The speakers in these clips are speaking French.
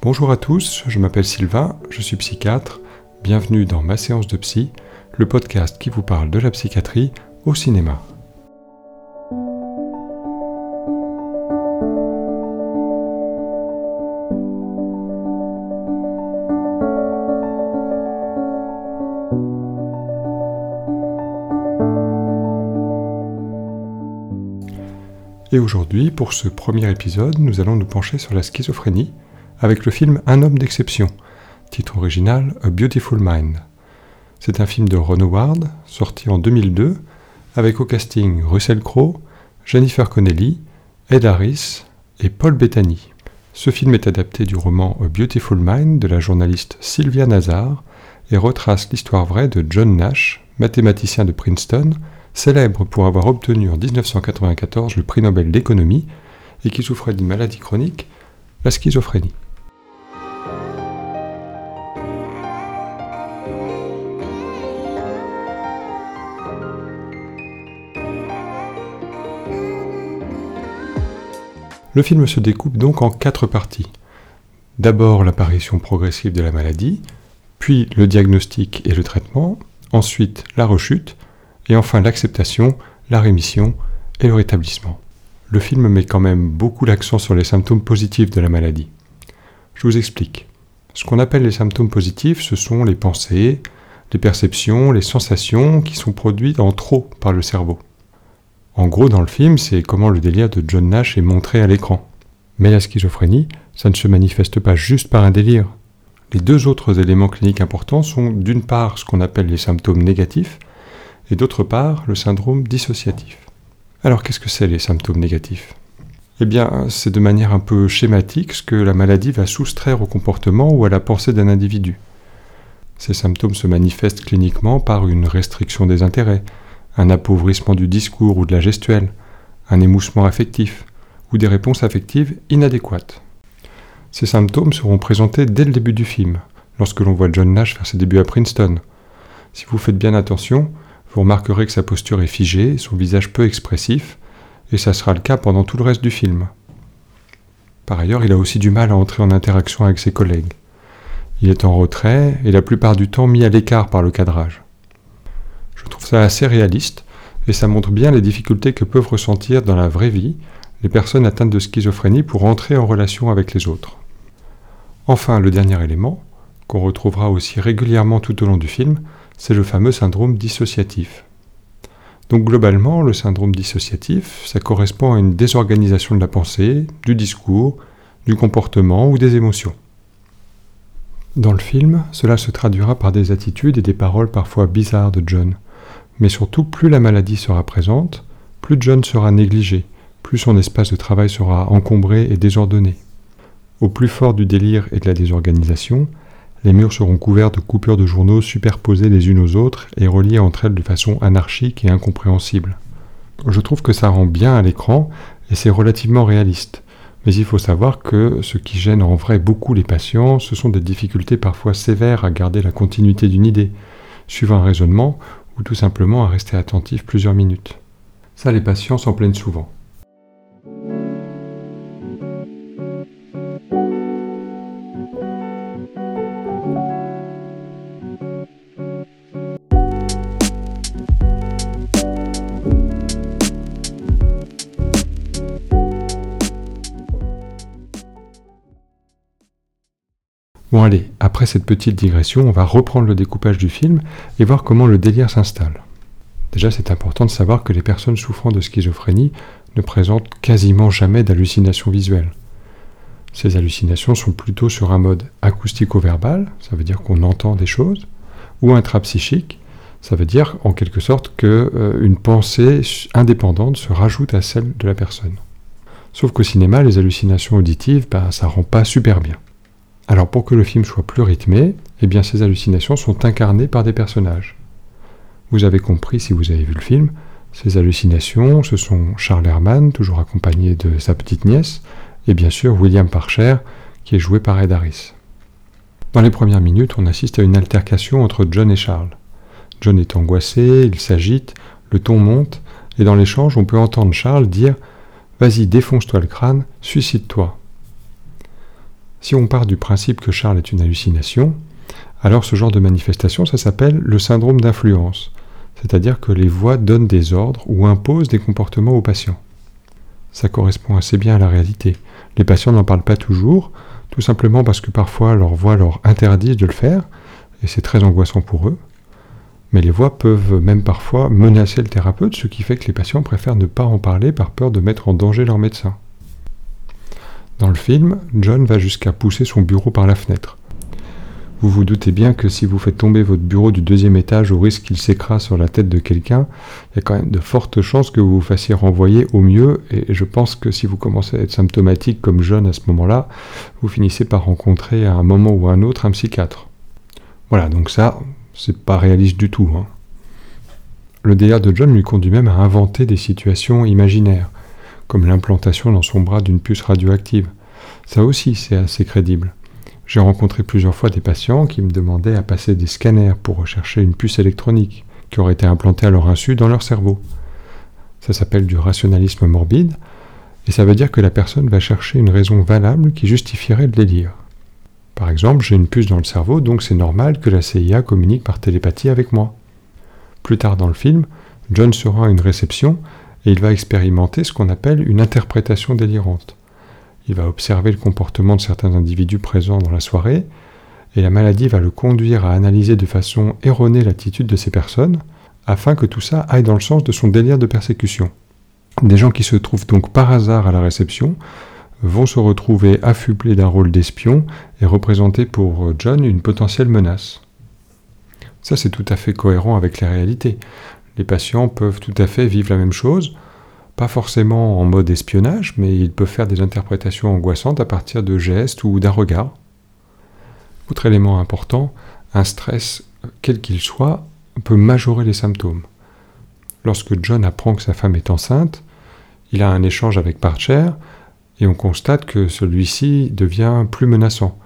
Bonjour à tous, je m'appelle Sylvain, je suis psychiatre. Bienvenue dans ma séance de psy, le podcast qui vous parle de la psychiatrie au cinéma. Et aujourd'hui, pour ce premier épisode, nous allons nous pencher sur la schizophrénie avec le film Un homme d'exception, titre original A Beautiful Mind. C'est un film de Ron Howard, sorti en 2002, avec au casting Russell Crowe, Jennifer Connelly, Ed Harris et Paul Bettany. Ce film est adapté du roman A Beautiful Mind de la journaliste Sylvia Nazar et retrace l'histoire vraie de John Nash, mathématicien de Princeton, célèbre pour avoir obtenu en 1994 le prix Nobel d'économie et qui souffrait d'une maladie chronique, la schizophrénie. Le film se découpe donc en quatre parties. D'abord l'apparition progressive de la maladie, puis le diagnostic et le traitement, ensuite la rechute, et enfin l'acceptation, la rémission et le rétablissement. Le film met quand même beaucoup l'accent sur les symptômes positifs de la maladie. Je vous explique. Ce qu'on appelle les symptômes positifs, ce sont les pensées, les perceptions, les sensations qui sont produites en trop par le cerveau. En gros, dans le film, c'est comment le délire de John Nash est montré à l'écran. Mais la schizophrénie, ça ne se manifeste pas juste par un délire. Les deux autres éléments cliniques importants sont d'une part ce qu'on appelle les symptômes négatifs, et d'autre part le syndrome dissociatif. Alors qu'est-ce que c'est les symptômes négatifs? Eh bien, c'est de manière un peu schématique ce que la maladie va soustraire au comportement ou à la pensée d'un individu. Ces symptômes se manifestent cliniquement par une restriction des intérêts, un appauvrissement du discours ou de la gestuelle, un émoussement affectif, ou des réponses affectives inadéquates. Ces symptômes seront présentés dès le début du film, lorsque l'on voit John Nash faire ses débuts à Princeton. Si vous faites bien attention, vous remarquerez que sa posture est figée, son visage peu expressif, et ça sera le cas pendant tout le reste du film. Par ailleurs, il a aussi du mal à entrer en interaction avec ses collègues. Il est en retrait et la plupart du temps mis à l'écart par le cadrage. Je trouve ça assez réaliste et ça montre bien les difficultés que peuvent ressentir dans la vraie vie les personnes atteintes de schizophrénie pour entrer en relation avec les autres. Enfin, le dernier élément, qu'on retrouvera aussi régulièrement tout au long du film, c'est le fameux syndrome dissociatif. Donc globalement, le syndrome dissociatif, ça correspond à une désorganisation de la pensée, du discours, du comportement ou des émotions. Dans le film, cela se traduira par des attitudes et des paroles parfois bizarres de John. Mais surtout, plus la maladie sera présente, plus John sera négligé, plus son espace de travail sera encombré et désordonné. Au plus fort du délire et de la désorganisation, les murs seront couverts de coupures de journaux superposées les unes aux autres et reliées entre elles de façon anarchique et incompréhensible. Je trouve que ça rend bien à l'écran et c'est relativement réaliste. Mais il faut savoir que ce qui gêne en vrai beaucoup les patients, ce sont des difficultés parfois sévères à garder la continuité d'une idée, suivant un raisonnement ou tout simplement à rester attentif plusieurs minutes. Ça, les patients s'en plaignent souvent. Bon allez, après cette petite digression, on va reprendre le découpage du film et voir comment le délire s'installe. Déjà, c'est important de savoir que les personnes souffrant de schizophrénie ne présentent quasiment jamais d'hallucinations visuelles. Ces hallucinations sont plutôt sur un mode acoustico-verbal, ça veut dire qu'on entend des choses, ou intrapsychique, ça veut dire en quelque sorte qu'une euh, pensée indépendante se rajoute à celle de la personne. Sauf qu'au cinéma, les hallucinations auditives, bah, ça rend pas super bien. Alors pour que le film soit plus rythmé, eh bien ces hallucinations sont incarnées par des personnages. Vous avez compris si vous avez vu le film, ces hallucinations, ce sont Charles Herman, toujours accompagné de sa petite nièce, et bien sûr William Parcher, qui est joué par Ed Harris. Dans les premières minutes, on assiste à une altercation entre John et Charles. John est angoissé, il s'agite, le ton monte, et dans l'échange, on peut entendre Charles dire Vas-y, défonce-toi le crâne, suicide-toi. Si on part du principe que Charles est une hallucination, alors ce genre de manifestation, ça s'appelle le syndrome d'influence, c'est-à-dire que les voix donnent des ordres ou imposent des comportements aux patients. Ça correspond assez bien à la réalité. Les patients n'en parlent pas toujours, tout simplement parce que parfois leur voix leur interdisent de le faire, et c'est très angoissant pour eux. Mais les voix peuvent même parfois menacer le thérapeute, ce qui fait que les patients préfèrent ne pas en parler par peur de mettre en danger leur médecin. Dans le film, John va jusqu'à pousser son bureau par la fenêtre. Vous vous doutez bien que si vous faites tomber votre bureau du deuxième étage au risque qu'il s'écrase sur la tête de quelqu'un, il y a quand même de fortes chances que vous vous fassiez renvoyer au mieux, et je pense que si vous commencez à être symptomatique comme John à ce moment-là, vous finissez par rencontrer à un moment ou à un autre un psychiatre. Voilà, donc ça, c'est pas réaliste du tout. Hein. Le délire de John lui conduit même à inventer des situations imaginaires, comme l'implantation dans son bras d'une puce radioactive. Ça aussi, c'est assez crédible. J'ai rencontré plusieurs fois des patients qui me demandaient à passer des scanners pour rechercher une puce électronique qui aurait été implantée à leur insu dans leur cerveau. Ça s'appelle du rationalisme morbide, et ça veut dire que la personne va chercher une raison valable qui justifierait le délire. Par exemple, j'ai une puce dans le cerveau, donc c'est normal que la CIA communique par télépathie avec moi. Plus tard dans le film, John sera à une réception et il va expérimenter ce qu'on appelle une interprétation délirante. Il va observer le comportement de certains individus présents dans la soirée, et la maladie va le conduire à analyser de façon erronée l'attitude de ces personnes, afin que tout ça aille dans le sens de son délire de persécution. Des gens qui se trouvent donc par hasard à la réception vont se retrouver affublés d'un rôle d'espion et représenter pour John une potentielle menace. Ça, c'est tout à fait cohérent avec la réalité. Les patients peuvent tout à fait vivre la même chose, pas forcément en mode espionnage, mais ils peuvent faire des interprétations angoissantes à partir de gestes ou d'un regard. Autre élément important, un stress, quel qu'il soit, peut majorer les symptômes. Lorsque John apprend que sa femme est enceinte, il a un échange avec Parcher, et on constate que celui-ci devient plus menaçant.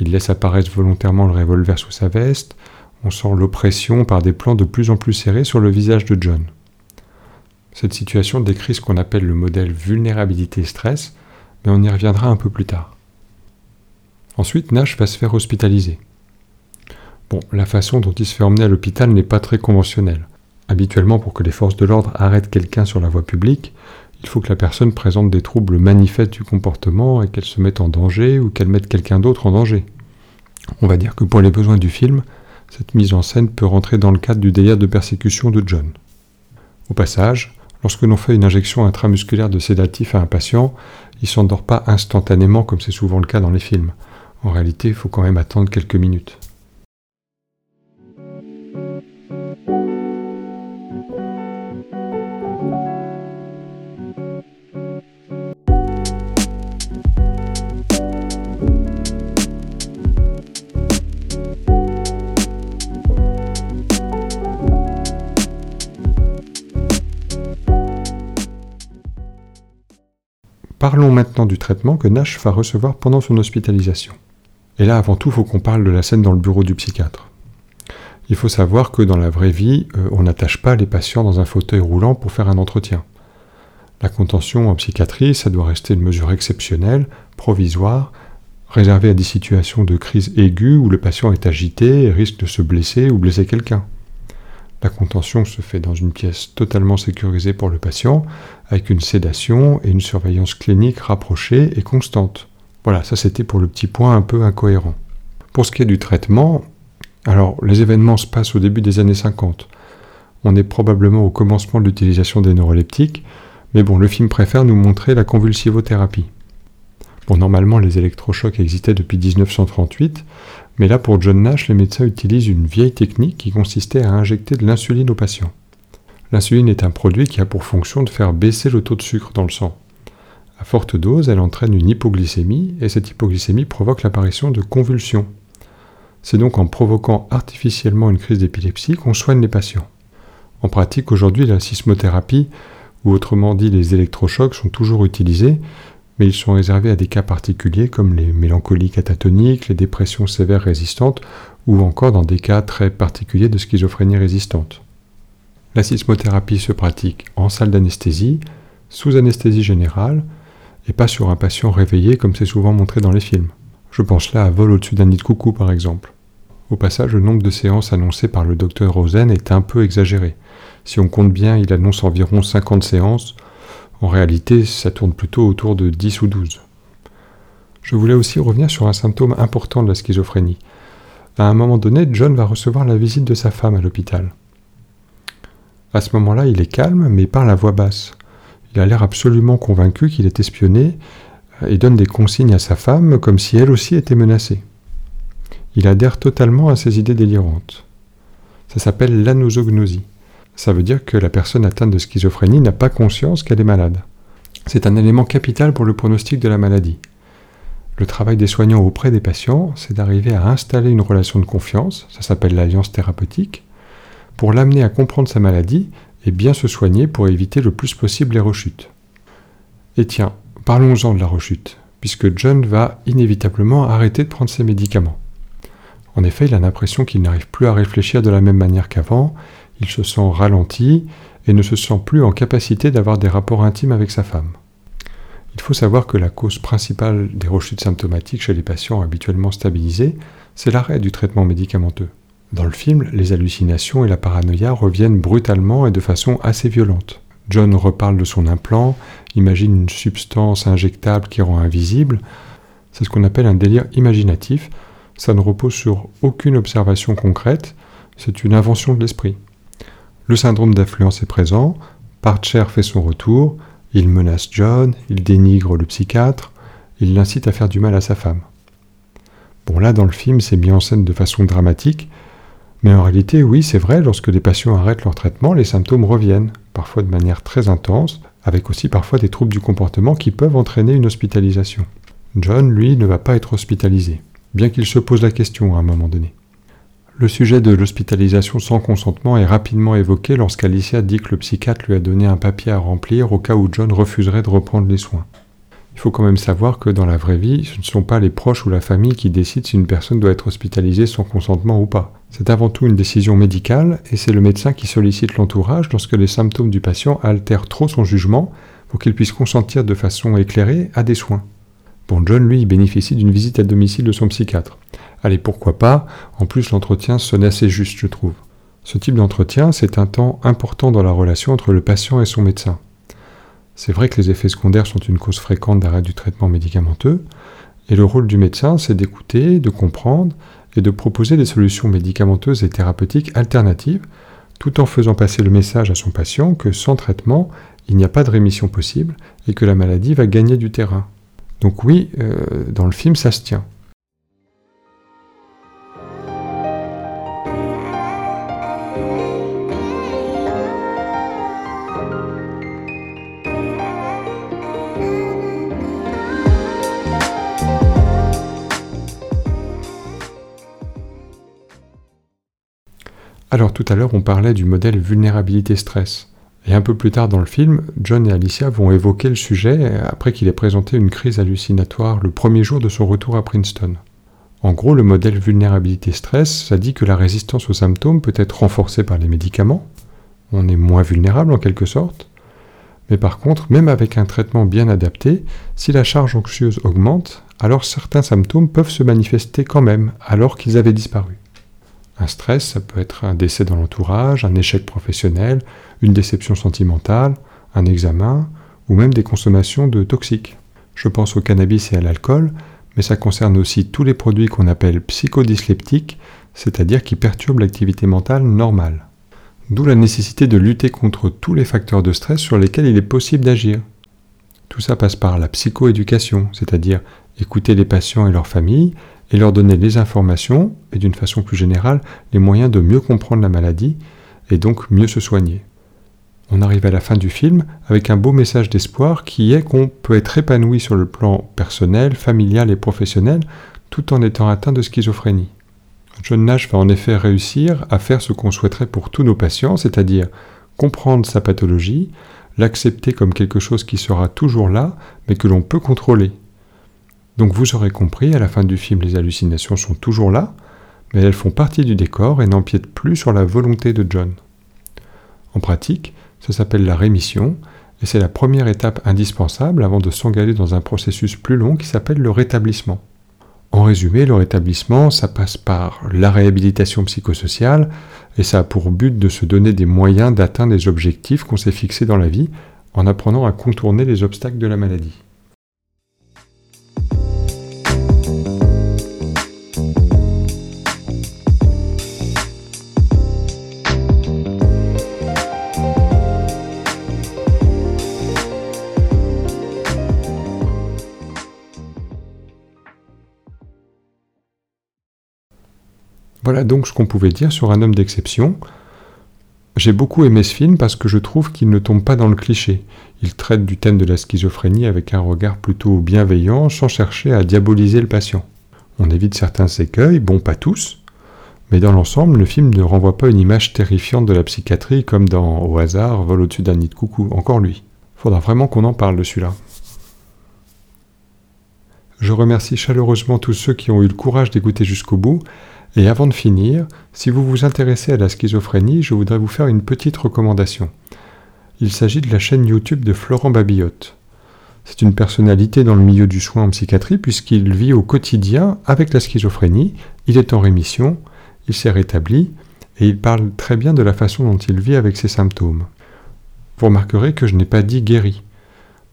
Il laisse apparaître volontairement le revolver sous sa veste, on sent l'oppression par des plans de plus en plus serrés sur le visage de John. Cette situation décrit ce qu'on appelle le modèle vulnérabilité-stress, mais on y reviendra un peu plus tard. Ensuite, Nash va se faire hospitaliser. Bon, la façon dont il se fait emmener à l'hôpital n'est pas très conventionnelle. Habituellement, pour que les forces de l'ordre arrêtent quelqu'un sur la voie publique, il faut que la personne présente des troubles manifestes du comportement et qu'elle se mette en danger ou qu'elle mette quelqu'un d'autre en danger. On va dire que pour les besoins du film, cette mise en scène peut rentrer dans le cadre du délire de persécution de John. Au passage, lorsque l'on fait une injection intramusculaire de sédatif à un patient, il s'endort pas instantanément comme c'est souvent le cas dans les films. En réalité, il faut quand même attendre quelques minutes. Parlons maintenant du traitement que Nash va recevoir pendant son hospitalisation. Et là, avant tout, il faut qu'on parle de la scène dans le bureau du psychiatre. Il faut savoir que dans la vraie vie, euh, on n'attache pas les patients dans un fauteuil roulant pour faire un entretien. La contention en psychiatrie, ça doit rester une mesure exceptionnelle, provisoire, réservée à des situations de crise aiguë où le patient est agité et risque de se blesser ou blesser quelqu'un. La contention se fait dans une pièce totalement sécurisée pour le patient, avec une sédation et une surveillance clinique rapprochée et constante. Voilà, ça c'était pour le petit point un peu incohérent. Pour ce qui est du traitement, alors les événements se passent au début des années 50. On est probablement au commencement de l'utilisation des neuroleptiques, mais bon, le film préfère nous montrer la convulsivothérapie. Bon, normalement, les électrochocs existaient depuis 1938, mais là, pour John Nash, les médecins utilisent une vieille technique qui consistait à injecter de l'insuline aux patients. L'insuline est un produit qui a pour fonction de faire baisser le taux de sucre dans le sang. À forte dose, elle entraîne une hypoglycémie, et cette hypoglycémie provoque l'apparition de convulsions. C'est donc en provoquant artificiellement une crise d'épilepsie qu'on soigne les patients. En pratique, aujourd'hui, la sismothérapie, ou autrement dit les électrochocs, sont toujours utilisés, mais ils sont réservés à des cas particuliers comme les mélancolies catatoniques, les dépressions sévères résistantes ou encore dans des cas très particuliers de schizophrénie résistante. La sismothérapie se pratique en salle d'anesthésie, sous anesthésie générale, et pas sur un patient réveillé comme c'est souvent montré dans les films. Je pense là à vol au-dessus d'un nid de coucou par exemple. Au passage, le nombre de séances annoncées par le docteur Rosen est un peu exagéré. Si on compte bien, il annonce environ 50 séances. En réalité, ça tourne plutôt autour de 10 ou 12. Je voulais aussi revenir sur un symptôme important de la schizophrénie. À un moment donné, John va recevoir la visite de sa femme à l'hôpital. À ce moment-là, il est calme, mais parle à voix basse. Il a l'air absolument convaincu qu'il est espionné et donne des consignes à sa femme comme si elle aussi était menacée. Il adhère totalement à ses idées délirantes. Ça s'appelle l'anosognosie. Ça veut dire que la personne atteinte de schizophrénie n'a pas conscience qu'elle est malade. C'est un élément capital pour le pronostic de la maladie. Le travail des soignants auprès des patients, c'est d'arriver à installer une relation de confiance, ça s'appelle l'alliance thérapeutique, pour l'amener à comprendre sa maladie et bien se soigner pour éviter le plus possible les rechutes. Et tiens, parlons-en de la rechute, puisque John va inévitablement arrêter de prendre ses médicaments. En effet, il a l'impression qu'il n'arrive plus à réfléchir de la même manière qu'avant, il se sent ralenti et ne se sent plus en capacité d'avoir des rapports intimes avec sa femme. Il faut savoir que la cause principale des rechutes symptomatiques chez les patients habituellement stabilisés, c'est l'arrêt du traitement médicamenteux. Dans le film, les hallucinations et la paranoïa reviennent brutalement et de façon assez violente. John reparle de son implant, imagine une substance injectable qui rend invisible. C'est ce qu'on appelle un délire imaginatif. Ça ne repose sur aucune observation concrète, c'est une invention de l'esprit. Le syndrome d'influence est présent, Parcher fait son retour, il menace John, il dénigre le psychiatre, il l'incite à faire du mal à sa femme. Bon là dans le film c'est mis en scène de façon dramatique, mais en réalité oui c'est vrai, lorsque les patients arrêtent leur traitement, les symptômes reviennent, parfois de manière très intense, avec aussi parfois des troubles du comportement qui peuvent entraîner une hospitalisation. John, lui, ne va pas être hospitalisé, bien qu'il se pose la question à un moment donné. Le sujet de l'hospitalisation sans consentement est rapidement évoqué lorsqu'Alicia dit que le psychiatre lui a donné un papier à remplir au cas où John refuserait de reprendre les soins. Il faut quand même savoir que dans la vraie vie, ce ne sont pas les proches ou la famille qui décident si une personne doit être hospitalisée sans consentement ou pas. C'est avant tout une décision médicale et c'est le médecin qui sollicite l'entourage lorsque les symptômes du patient altèrent trop son jugement pour qu'il puisse consentir de façon éclairée à des soins. Bon, John, lui, bénéficie d'une visite à domicile de son psychiatre. Allez, pourquoi pas? En plus, l'entretien sonne assez juste, je trouve. Ce type d'entretien, c'est un temps important dans la relation entre le patient et son médecin. C'est vrai que les effets secondaires sont une cause fréquente d'arrêt du traitement médicamenteux, et le rôle du médecin, c'est d'écouter, de comprendre et de proposer des solutions médicamenteuses et thérapeutiques alternatives, tout en faisant passer le message à son patient que sans traitement, il n'y a pas de rémission possible et que la maladie va gagner du terrain. Donc oui, euh, dans le film, ça se tient. Alors tout à l'heure on parlait du modèle vulnérabilité-stress. Et un peu plus tard dans le film, John et Alicia vont évoquer le sujet après qu'il ait présenté une crise hallucinatoire le premier jour de son retour à Princeton. En gros, le modèle vulnérabilité-stress, ça dit que la résistance aux symptômes peut être renforcée par les médicaments, on est moins vulnérable en quelque sorte, mais par contre, même avec un traitement bien adapté, si la charge anxieuse augmente, alors certains symptômes peuvent se manifester quand même, alors qu'ils avaient disparu. Un stress, ça peut être un décès dans l'entourage, un échec professionnel, une déception sentimentale, un examen, ou même des consommations de toxiques. Je pense au cannabis et à l'alcool, mais ça concerne aussi tous les produits qu'on appelle psychodysleptiques, c'est-à-dire qui perturbent l'activité mentale normale. D'où la nécessité de lutter contre tous les facteurs de stress sur lesquels il est possible d'agir. Tout ça passe par la psychoéducation, c'est-à-dire écouter les patients et leurs familles, et leur donner les informations et d'une façon plus générale les moyens de mieux comprendre la maladie et donc mieux se soigner. On arrive à la fin du film avec un beau message d'espoir qui est qu'on peut être épanoui sur le plan personnel, familial et professionnel tout en étant atteint de schizophrénie. John Nash va en effet réussir à faire ce qu'on souhaiterait pour tous nos patients, c'est-à-dire comprendre sa pathologie, l'accepter comme quelque chose qui sera toujours là, mais que l'on peut contrôler, donc vous aurez compris, à la fin du film, les hallucinations sont toujours là, mais elles font partie du décor et n'empiètent plus sur la volonté de John. En pratique, ça s'appelle la rémission, et c'est la première étape indispensable avant de s'engager dans un processus plus long qui s'appelle le rétablissement. En résumé, le rétablissement, ça passe par la réhabilitation psychosociale, et ça a pour but de se donner des moyens d'atteindre les objectifs qu'on s'est fixés dans la vie, en apprenant à contourner les obstacles de la maladie. Voilà donc ce qu'on pouvait dire sur un homme d'exception. J'ai beaucoup aimé ce film parce que je trouve qu'il ne tombe pas dans le cliché. Il traite du thème de la schizophrénie avec un regard plutôt bienveillant sans chercher à diaboliser le patient. On évite certains écueils, bon pas tous, mais dans l'ensemble, le film ne renvoie pas une image terrifiante de la psychiatrie comme dans Au hasard, vol au-dessus d'un nid de coucou, encore lui. Faudra vraiment qu'on en parle de celui-là. Je remercie chaleureusement tous ceux qui ont eu le courage d'écouter jusqu'au bout et avant de finir, si vous vous intéressez à la schizophrénie, je voudrais vous faire une petite recommandation. Il s'agit de la chaîne YouTube de Florent Babillotte. C'est une personnalité dans le milieu du soin en psychiatrie puisqu'il vit au quotidien avec la schizophrénie, il est en rémission, il s'est rétabli et il parle très bien de la façon dont il vit avec ses symptômes. Vous remarquerez que je n'ai pas dit guéri,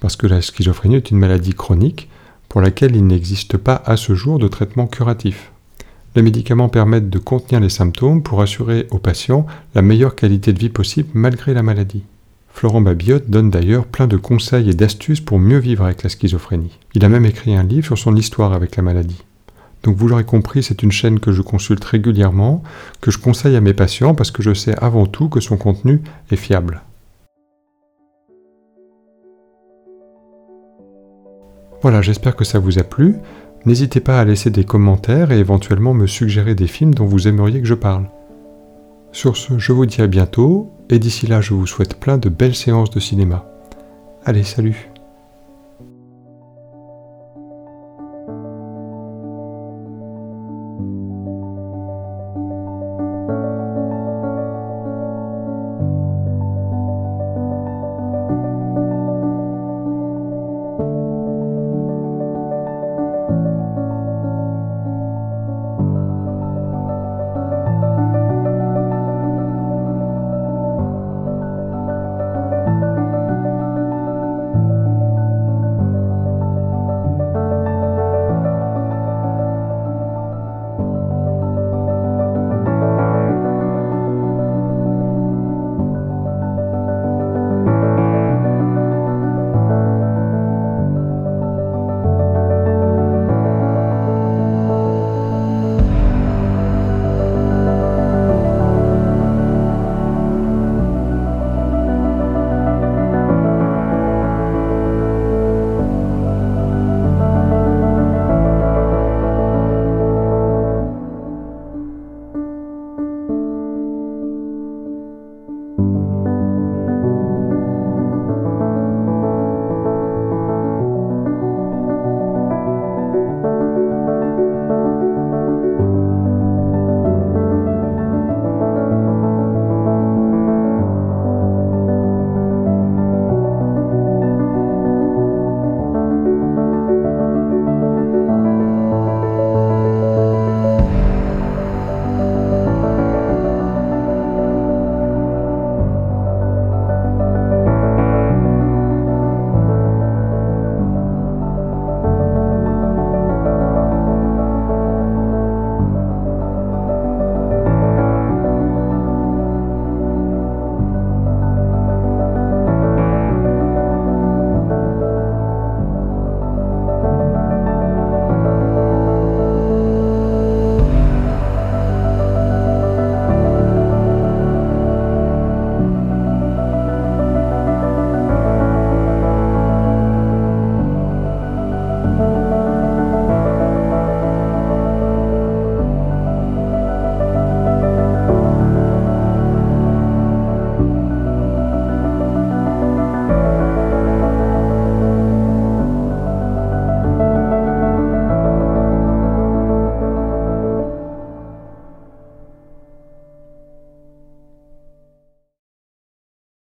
parce que la schizophrénie est une maladie chronique pour laquelle il n'existe pas à ce jour de traitement curatif. Les médicaments permettent de contenir les symptômes pour assurer aux patients la meilleure qualité de vie possible malgré la maladie. Florent Babiotte donne d'ailleurs plein de conseils et d'astuces pour mieux vivre avec la schizophrénie. Il a même écrit un livre sur son histoire avec la maladie. Donc vous l'aurez compris, c'est une chaîne que je consulte régulièrement, que je conseille à mes patients parce que je sais avant tout que son contenu est fiable. Voilà, j'espère que ça vous a plu. N'hésitez pas à laisser des commentaires et éventuellement me suggérer des films dont vous aimeriez que je parle. Sur ce, je vous dis à bientôt, et d'ici là, je vous souhaite plein de belles séances de cinéma. Allez, salut